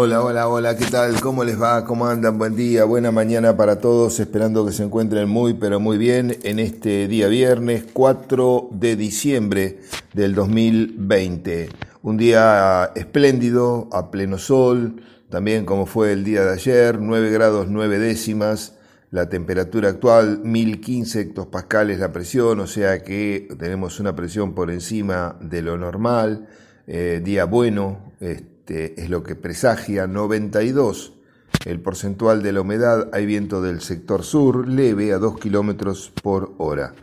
Hola, hola, hola, ¿qué tal? ¿Cómo les va? ¿Cómo andan? Buen día, buena mañana para todos, esperando que se encuentren muy, pero muy bien en este día viernes 4 de diciembre del 2020. Un día espléndido, a pleno sol, también como fue el día de ayer, 9 grados 9 décimas, la temperatura actual 1015 hectopascales la presión, o sea que tenemos una presión por encima de lo normal, eh, día bueno, este, este, es lo que presagia 92. El porcentual de la humedad, hay viento del sector sur, leve a 2 kilómetros por hora.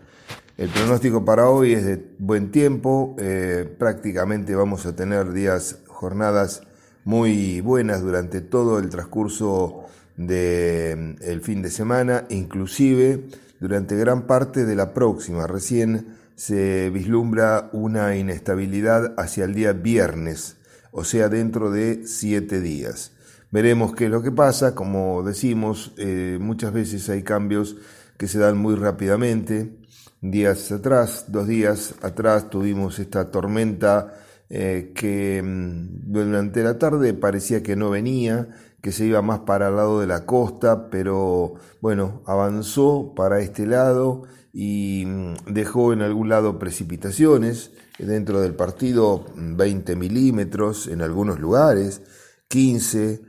El pronóstico para hoy es de buen tiempo, eh, prácticamente vamos a tener días, jornadas muy buenas durante todo el transcurso del mm, fin de semana, inclusive durante gran parte de la próxima. Recién se vislumbra una inestabilidad hacia el día viernes o sea, dentro de siete días. Veremos qué es lo que pasa, como decimos, eh, muchas veces hay cambios que se dan muy rápidamente. Días atrás, dos días atrás, tuvimos esta tormenta eh, que mm, durante la tarde parecía que no venía, que se iba más para el lado de la costa, pero bueno, avanzó para este lado y mm, dejó en algún lado precipitaciones dentro del partido 20 milímetros en algunos lugares, 15,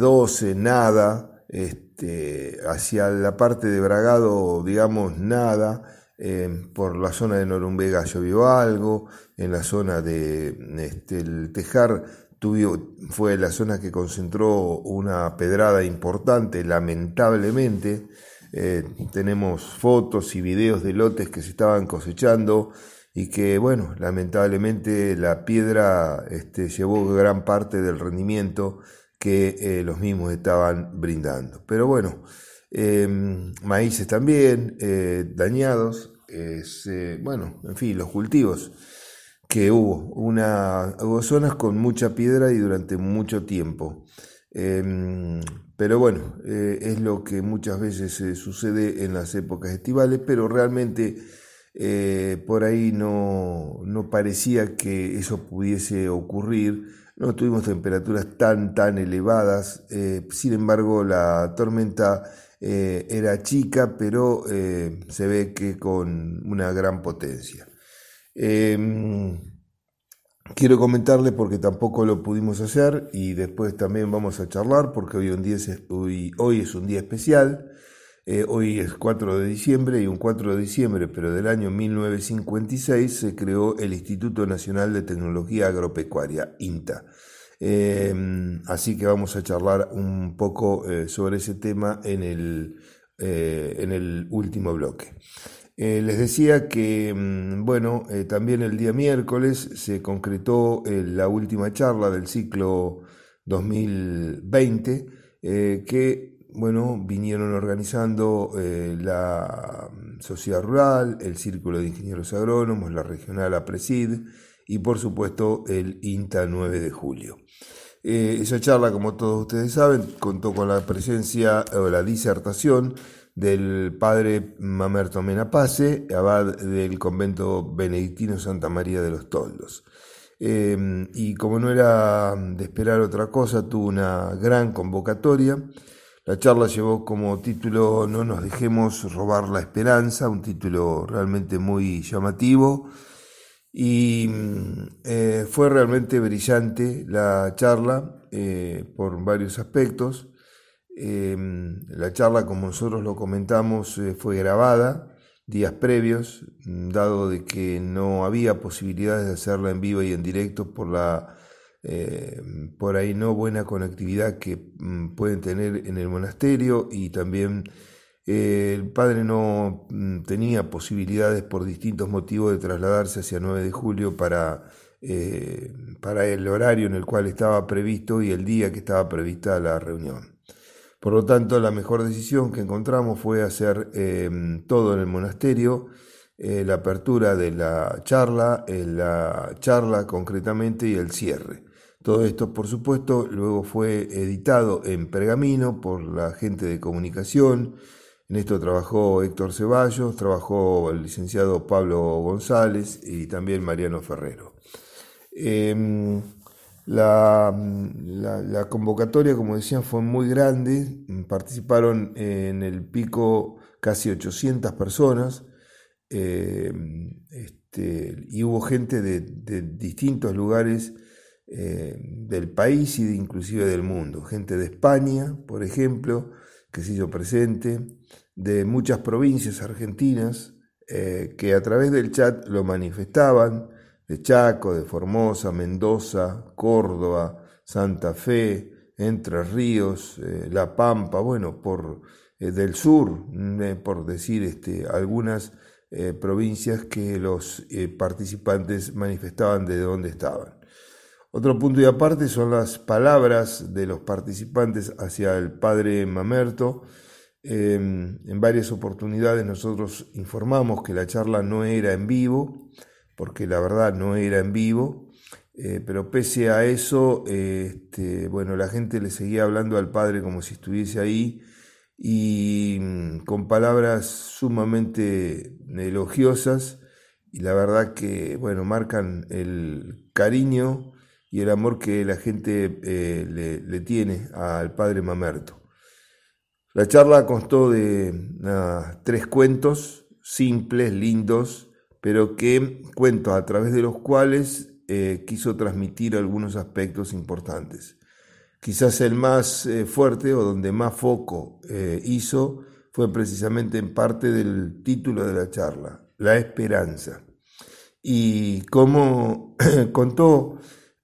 12, eh, nada, este, hacia la parte de Bragado, digamos, nada, eh, por la zona de Norumbega llovió algo, en la zona de este, el Tejar tuvo, fue la zona que concentró una pedrada importante, lamentablemente. Eh, tenemos fotos y videos de lotes que se estaban cosechando y que, bueno, lamentablemente la piedra este, llevó gran parte del rendimiento que eh, los mismos estaban brindando. Pero bueno, em, maíces también eh, dañados, eh, bueno, en fin, los cultivos que hubo, una, hubo zonas con mucha piedra y durante mucho tiempo. Em, pero bueno, es lo que muchas veces sucede en las épocas estivales, pero realmente eh, por ahí no, parecía que eso pudiese ocurrir, no tuvimos temperaturas tan, tan elevadas, eh, sin embargo la tormenta eh, era chica, pero se ve que con una gran potencia. Em, quiero comentarle porque tampoco lo pudimos hacer y después también vamos a charlar porque hoy, es un día especial. Eh, hoy es 4 de diciembre y un 4 de diciembre, pero del año 1956, se creó el Instituto Nacional de Tecnología Agropecuaria, INTA. Em, así que vamos a charlar un poco eh, sobre ese tema en el, eh, en el último bloque. Les decía que, mm, bueno, también el día miércoles se concretó la última charla del ciclo 2020, que bueno, vinieron organizando eh, la mm, Sociedad Rural, el Círculo de Ingenieros Agrónomos, la Regional APRESID y por supuesto el INTA 9 de julio. Eh, esa charla, como todos ustedes saben, contó con la presencia o la disertación del padre Mamerto Menapace, abad del convento benedictino Santa María de los Toldos. Eh, y como no era de esperar otra cosa, tuvo una gran convocatoria la charla llevó como título No nos dejemos robar la esperanza, un título realmente muy llamativo y eh, fue realmente brillante la charla eh, por varios aspectos. Eh, la charla, como nosotros lo comentamos, fue grabada días previos, dado de que no había posibilidades de hacerla en vivo y en directo por la eh, por ahí no buena conectividad que mm, pueden tener en el monasterio y también eh, el padre no mm, tenía posibilidades por distintos motivos de trasladarse hacia 9 de julio para, eh, para el horario en el cual estaba previsto y el día que estaba prevista la reunión. Por lo tanto, la mejor decisión que encontramos fue hacer todo en el monasterio, la apertura de la charla, la charla concretamente y el cierre. Todo esto, por supuesto, luego fue editado en pergamino por la gente de comunicación. En esto trabajó Héctor Ceballos, trabajó el licenciado Pablo González y también Mariano Ferrero. Em, La, la, convocatoria, como decían, fue muy grande, participaron en el pico casi 800 personas. Eh, este, y hubo gente de, distintos lugares eh, del país y de, inclusive del mundo, gente de España, por ejemplo, que se hizo presente, de muchas provincias argentinas eh, que a través del chat lo manifestaban, de Chaco, de Formosa, Mendoza, Córdoba, Santa Fe, Entre Ríos, eh, La Pampa, bueno, por eh, del sur, mm, por decir este, algunas provincias que los participantes manifestaban de dónde estaban. Otro punto y aparte son las palabras de los participantes hacia el padre Mamerto, Em, en varias oportunidades nosotros informamos que la charla no era en vivo, porque la verdad no era en vivo, eh, pero pese a eso, este, bueno, la gente le seguía hablando al padre como si estuviese ahí y mm, con palabras sumamente elogiosas y la verdad que, bueno, marcan el cariño y el amor que la gente eh, le tiene al padre Mamerto. La charla constó de tres cuentos simples, lindos, pero que cuentos a través de los cuales eh, quiso transmitir algunos aspectos importantes. Quizás el más eh, fuerte o donde más foco eh, hizo fue precisamente en parte del título de la charla, La esperanza. Y cómo contó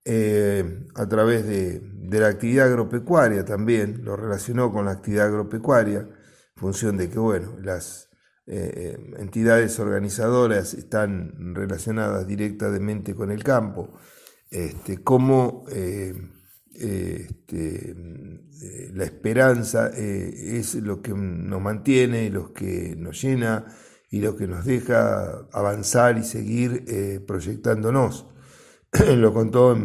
a través de, de la actividad agropecuaria también, lo relacionó con la actividad agropecuaria, en función de que, bueno, las eh, eh, entidades organizadoras están relacionadas directamente con el campo, este, cómo eh, este, la esperanza es lo que nos mantiene, lo que nos llena y lo que nos deja avanzar y seguir proyectándonos. lo contó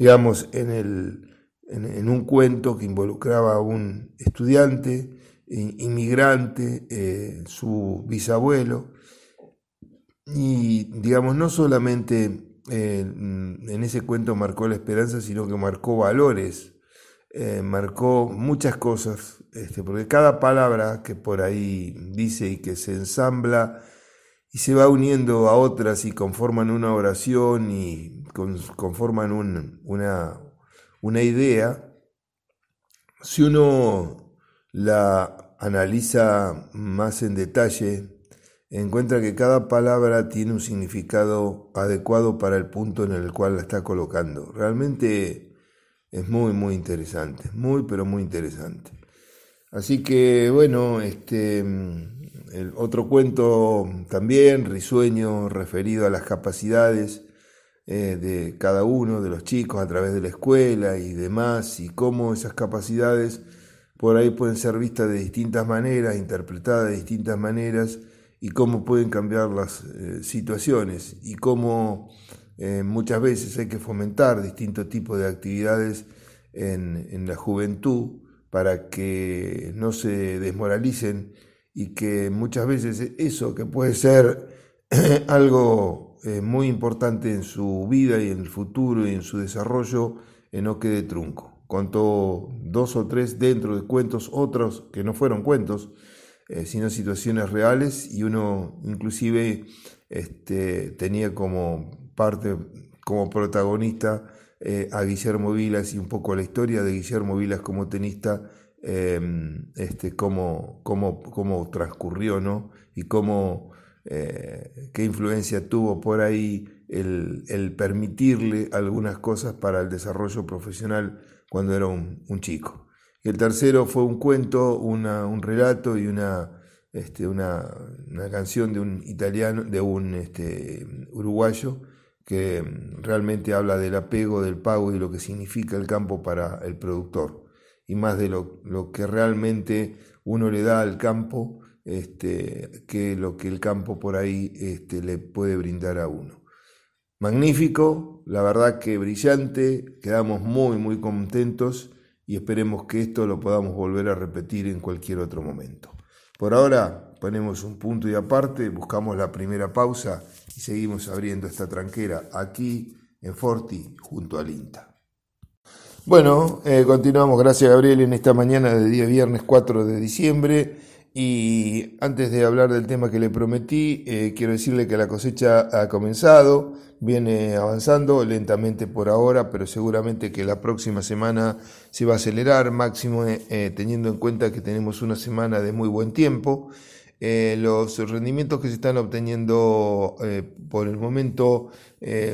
digamos, en, el, en, un cuento que involucraba a un estudiante, inmigrante, eh, su bisabuelo, y digamos, no solamente eh, en ese cuento marcó la esperanza, sino que marcó valores, eh, marcó muchas cosas, este, porque cada palabra que por ahí dice y que se ensambla y se va uniendo a otras y conforman una oración y conforman una, una idea, si uno la analiza más en detalle, encuentra que cada palabra tiene un significado adecuado para el punto en el cual la está colocando. Realmente es muy, muy interesante, muy, pero muy interesante. Así que, bueno, este, el otro cuento también, risueño, referido a las capacidades eh, de cada uno de los chicos a través de la escuela y demás, y cómo esas capacidades por ahí pueden ser vistas de distintas maneras, interpretadas de distintas maneras, y cómo pueden cambiar las eh, situaciones, y cómo eh, muchas veces hay que fomentar distintos tipos de actividades en, la juventud para que no se desmoralicen y que muchas veces eso que puede ser algo eh, muy importante en su vida y en el futuro y en su desarrollo no quede trunco. Contó dos o tres dentro de cuentos, otros que no fueron cuentos, eh, sino situaciones reales y uno inclusive este, tenía como parte, como protagonista a Guillermo Vilas y un poco la historia de Guillermo Vilas como tenista Em, este, cómo, cómo, cómo, transcurrió, ¿no? Y cómo, eh, qué influencia tuvo por ahí el, permitirle algunas cosas para el desarrollo profesional cuando era un, un chico. El tercero fue un cuento, una, un relato y una, este, una, una, canción de un italiano, de un este, uruguayo, que realmente habla del apego, del pago y lo que significa el campo para el productor y más de lo, que realmente uno le da al campo este, que lo que el campo por ahí este, le puede brindar a uno. Magnífico, la verdad que brillante, quedamos muy muy contentos y esperemos que esto lo podamos volver a repetir en cualquier otro momento. Por ahora ponemos un punto y aparte, buscamos la primera pausa y seguimos abriendo esta tranquera aquí en Forti, junto al INTA. Bueno, eh, continuamos, gracias Gabriel, en esta mañana de día viernes 4 de diciembre. Y antes de hablar del tema que le prometí, eh, quiero decirle que la cosecha ha comenzado, viene avanzando lentamente por ahora, pero seguramente que la próxima semana se va a acelerar, máximo eh, teniendo en cuenta que tenemos una semana de muy buen tiempo. Eh, los rendimientos que se están obteniendo por el momento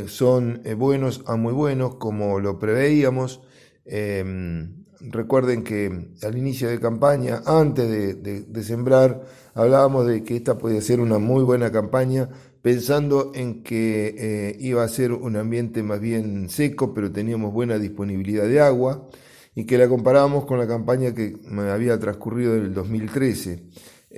son buenos a muy buenos, como lo preveíamos. Em, Recuerden que al inicio de campaña, antes de, sembrar, hablábamos de que esta podía ser una muy buena campaña, pensando en que eh, iba a ser un ambiente más bien seco, pero teníamos buena disponibilidad de agua, y que la comparábamos con la campaña que había transcurrido en el 2013.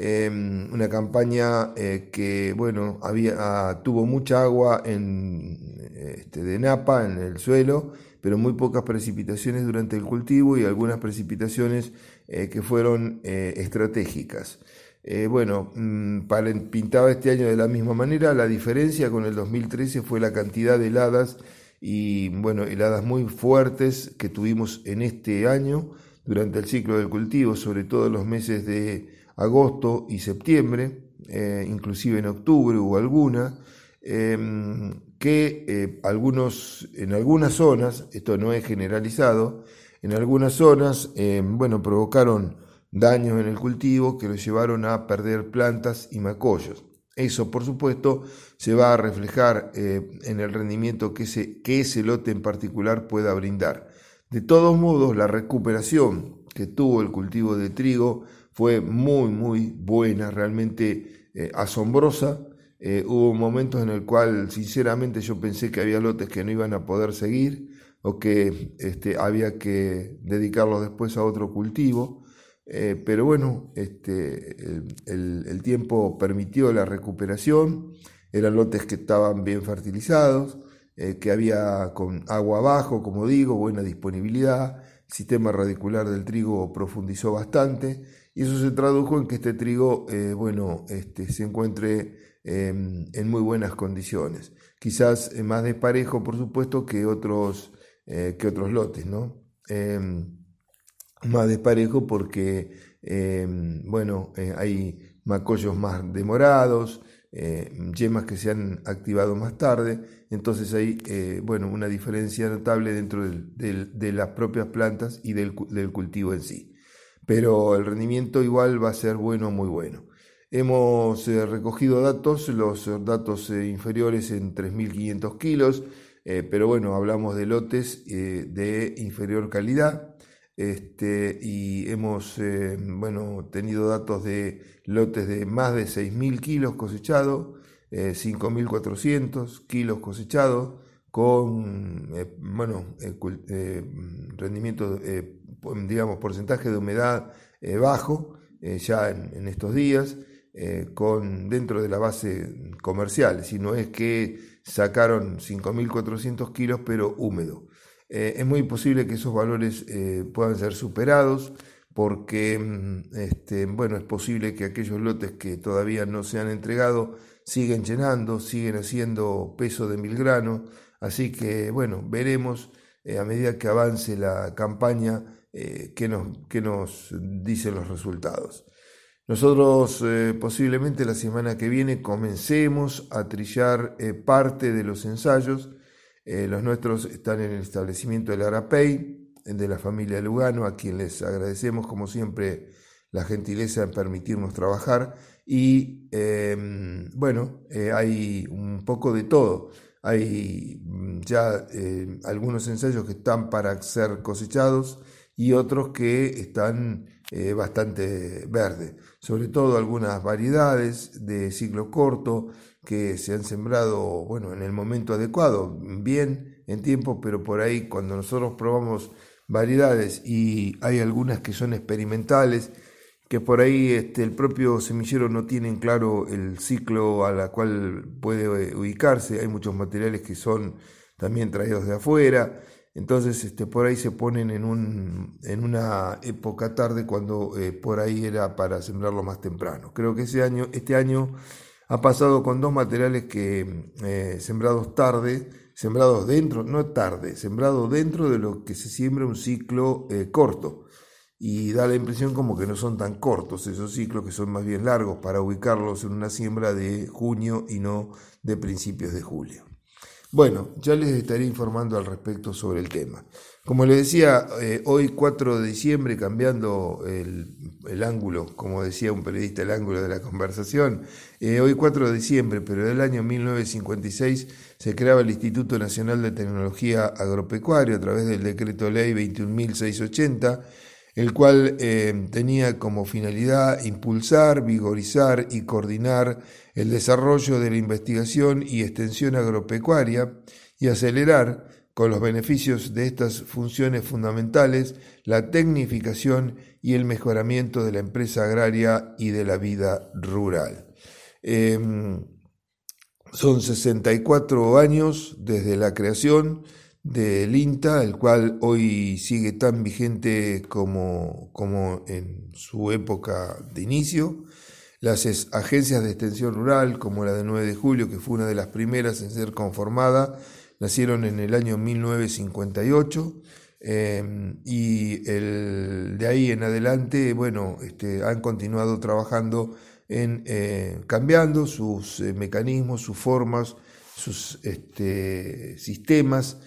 Em, una campaña eh, que bueno había tuvo mucha agua en este, de napa en el suelo pero muy pocas precipitaciones durante el cultivo y algunas precipitaciones eh, que fueron eh, estratégicas. Eh, bueno, mm, para, pintaba este año de la misma manera, la diferencia con el 2013 fue la cantidad de heladas y bueno, heladas muy fuertes que tuvimos en este año durante el ciclo del cultivo, sobre todo en los meses de agosto y septiembre, inclusive en octubre hubo alguna. Em, que eh, algunos, en algunas zonas, esto no es generalizado, en algunas zonas, eh, bueno, provocaron daños en el cultivo que lo llevaron a perder plantas y macollos. Eso, por supuesto, se va a reflejar eh, en el rendimiento que ese, que ese lote en particular pueda brindar. De todos modos, la recuperación que tuvo el cultivo de trigo fue muy, muy buena, realmente asombrosa eh, hubo momentos en el cual sinceramente yo pensé que había lotes que no iban a poder seguir o que este, había que dedicarlos después a otro cultivo. Eh, pero bueno, este, el, tiempo permitió la recuperación, eran lotes que estaban bien fertilizados, eh, que había con agua abajo, como digo, buena disponibilidad, el sistema radicular del trigo profundizó bastante. Y eso se tradujo en que este trigo, bueno, este, se encuentre Em, en muy buenas condiciones. Quizás eh, más desparejo, por supuesto, que otros, eh, que otros lotes, ¿no? Em, más desparejo porque, em, bueno, eh, hay macollos más demorados, yemas que se han activado más tarde, entonces hay, bueno, una diferencia notable dentro de las propias plantas y del, del cultivo en sí. Pero el rendimiento igual va a ser bueno, muy bueno. Hemos eh, recogido datos, los eh, datos eh, inferiores en 3.500 kilos, pero bueno, hablamos de lotes de inferior calidad. Este, y hemos bueno, tenido datos de lotes de más de 6.000 kilos cosechados, 5.400 kilos cosechados, con bueno, rendimiento, digamos, porcentaje de humedad bajo ya en estos días. Eh, con, dentro de la base comercial, sino es que sacaron 5.400 kilos pero húmedo. Eh, es muy posible que esos valores eh, puedan ser superados porque mm, este, bueno, es posible que aquellos lotes que todavía no se han entregado siguen llenando, siguen haciendo peso de mil granos, así que bueno, veremos a medida que avance la campaña qué qué nos dicen los resultados. Nosotros eh, posiblemente la semana que viene comencemos a trillar eh, parte de los ensayos. Eh, los nuestros están en el establecimiento del Arapey, de la familia Lugano, a quien les agradecemos como siempre la gentileza en permitirnos trabajar. Y em, bueno, hay un poco de todo. Hay mm, ya algunos ensayos que están para ser cosechados y otros que están eh, bastante verdes. Sobre todo algunas variedades de ciclo corto que se han sembrado bueno, en el momento adecuado, bien en tiempo, pero por ahí cuando nosotros probamos variedades y hay algunas que son experimentales, que por ahí este, el propio semillero no tiene claro el ciclo a la cual puede ubicarse, hay muchos materiales que son también traídos de afuera, entonces, este, por ahí se ponen en, un, en una época tarde cuando eh, por ahí era para sembrarlo más temprano. Creo que ese año, este año ha pasado con dos materiales que eh, sembrados tarde sembrados dentro, no tarde, sembrado dentro de lo que se siembra un ciclo eh, corto. Y da la impresión como que no son tan cortos esos ciclos, que son más bien largos para ubicarlos en una siembra de junio y no de principios de julio. Bueno, ya les estaré informando al respecto sobre el tema. Como les decía, eh, hoy 4 de diciembre, cambiando el, ángulo, como decía un periodista, el ángulo de la conversación, eh, hoy 4 de diciembre, pero del año 1956, se creaba el Instituto Nacional de Tecnología Agropecuaria a través del decreto ley 21.680, el cual eh, tenía como finalidad impulsar, vigorizar y coordinar el desarrollo de la investigación y extensión agropecuaria y acelerar, con los beneficios de estas funciones fundamentales, la tecnificación y el mejoramiento de la empresa agraria y de la vida rural. Em, son 64 años desde la creación del INTA, el cual hoy sigue tan vigente como, como en su época de inicio. Las agencias de extensión rural, como la de 9 de julio, que fue una de las primeras en ser conformada, nacieron en el año 1958 eh, y el, de ahí en adelante, bueno, este, han continuado trabajando en eh, cambiando sus eh, mecanismos, sus formas, sus este, sistemas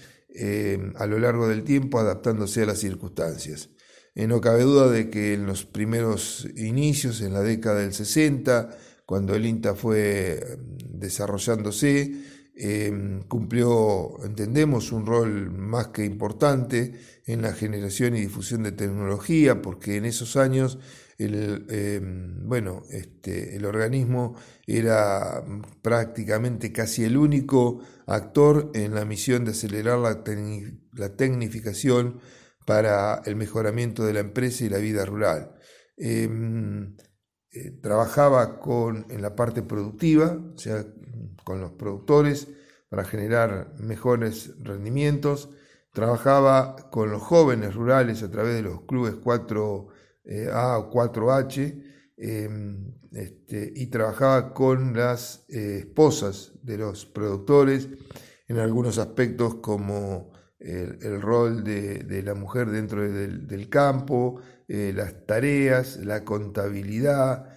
a lo largo del tiempo, adaptándose a las circunstancias. Eh, no cabe duda de que en los primeros inicios, en la década del 60, cuando el INTA fue mm, desarrollándose, em, cumplió, entendemos, un rol más que importante en la generación y difusión de tecnología, porque en esos años el, em, bueno, este, el organismo era prácticamente casi el único actor en la misión de acelerar la tecnificación para el mejoramiento de la empresa y la vida rural. Em, eh, trabajaba con, en la parte productiva, o sea, con los productores para generar mejores rendimientos. Trabajaba con los jóvenes rurales a través de los clubes 4A eh, o 4H em, este, y trabajaba con las eh, esposas de los productores en algunos aspectos como el, rol de, la mujer dentro del, campo, eh, las tareas, la contabilidad,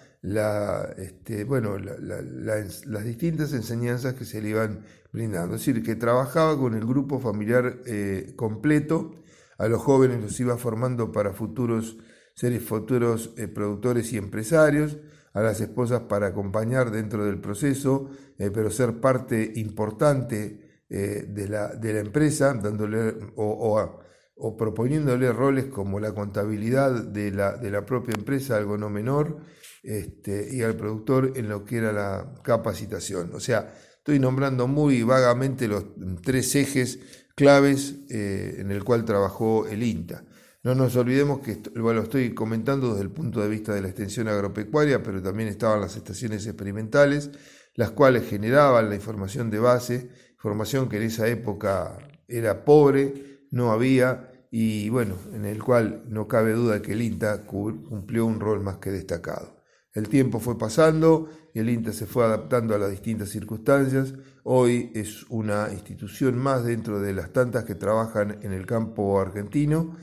este, las distintas enseñanzas que se le iban brindando. Es decir, que trabajaba con el grupo familiar eh, completo, a los jóvenes los iba formando para futuros seres futuros eh, productores y empresarios, a las esposas para acompañar dentro del proceso, pero ser parte importante eh, de, la, de, la, empresa, dándole o, o, proponiéndole roles como la contabilidad de la, de la propia empresa, algo no menor, este, y al productor en lo que era la capacitación. O sea, estoy nombrando muy vagamente los tres ejes claves eh, en el cual trabajó el INTA. No nos olvidemos que lo estoy comentando desde el punto de vista de la extensión agropecuaria, pero también estaban las estaciones experimentales, las cuales generaban la información de base formación que en esa época era pobre, no había, y bueno, en el cual no cabe duda que el INTA cumplió un rol más que destacado. El tiempo fue pasando y el INTA se fue adaptando a las distintas circunstancias. Hoy es una institución más dentro de las tantas que trabajan en el campo argentino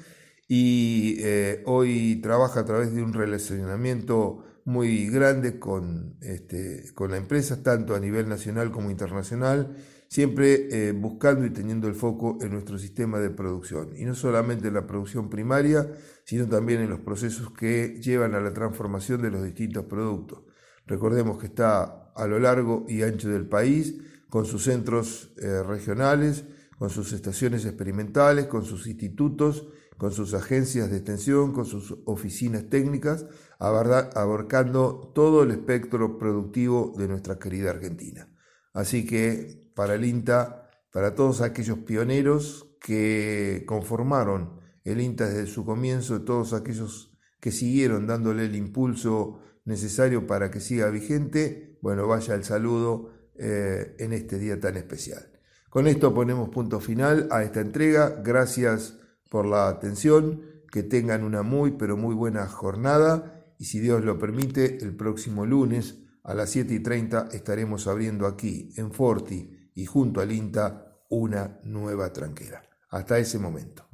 y eh, hoy trabaja a través de un relacionamiento muy grande con, este, con la empresa, tanto a nivel nacional como internacional, siempre eh, buscando y teniendo el foco en nuestro sistema de producción. Y no solamente en la producción primaria, sino también en los procesos que llevan a la transformación de los distintos productos. Recordemos que está a lo largo y ancho del país, con sus centros eh, regionales, con sus estaciones experimentales, con sus institutos, con sus agencias de extensión, con sus oficinas técnicas, abarcando todo el espectro productivo de nuestra querida Argentina. Así que para el INTA, para todos aquellos pioneros que conformaron el INTA desde su comienzo, todos aquellos que siguieron dándole el impulso necesario para que siga vigente, bueno, vaya el saludo eh, en este día tan especial. Con esto ponemos punto final a esta entrega. Gracias por la atención, que tengan una muy, pero muy buena jornada y si Dios lo permite, el próximo lunes a las 7 y 30 estaremos abriendo aquí en Forti y junto al INTA una nueva tranquera. Hasta ese momento.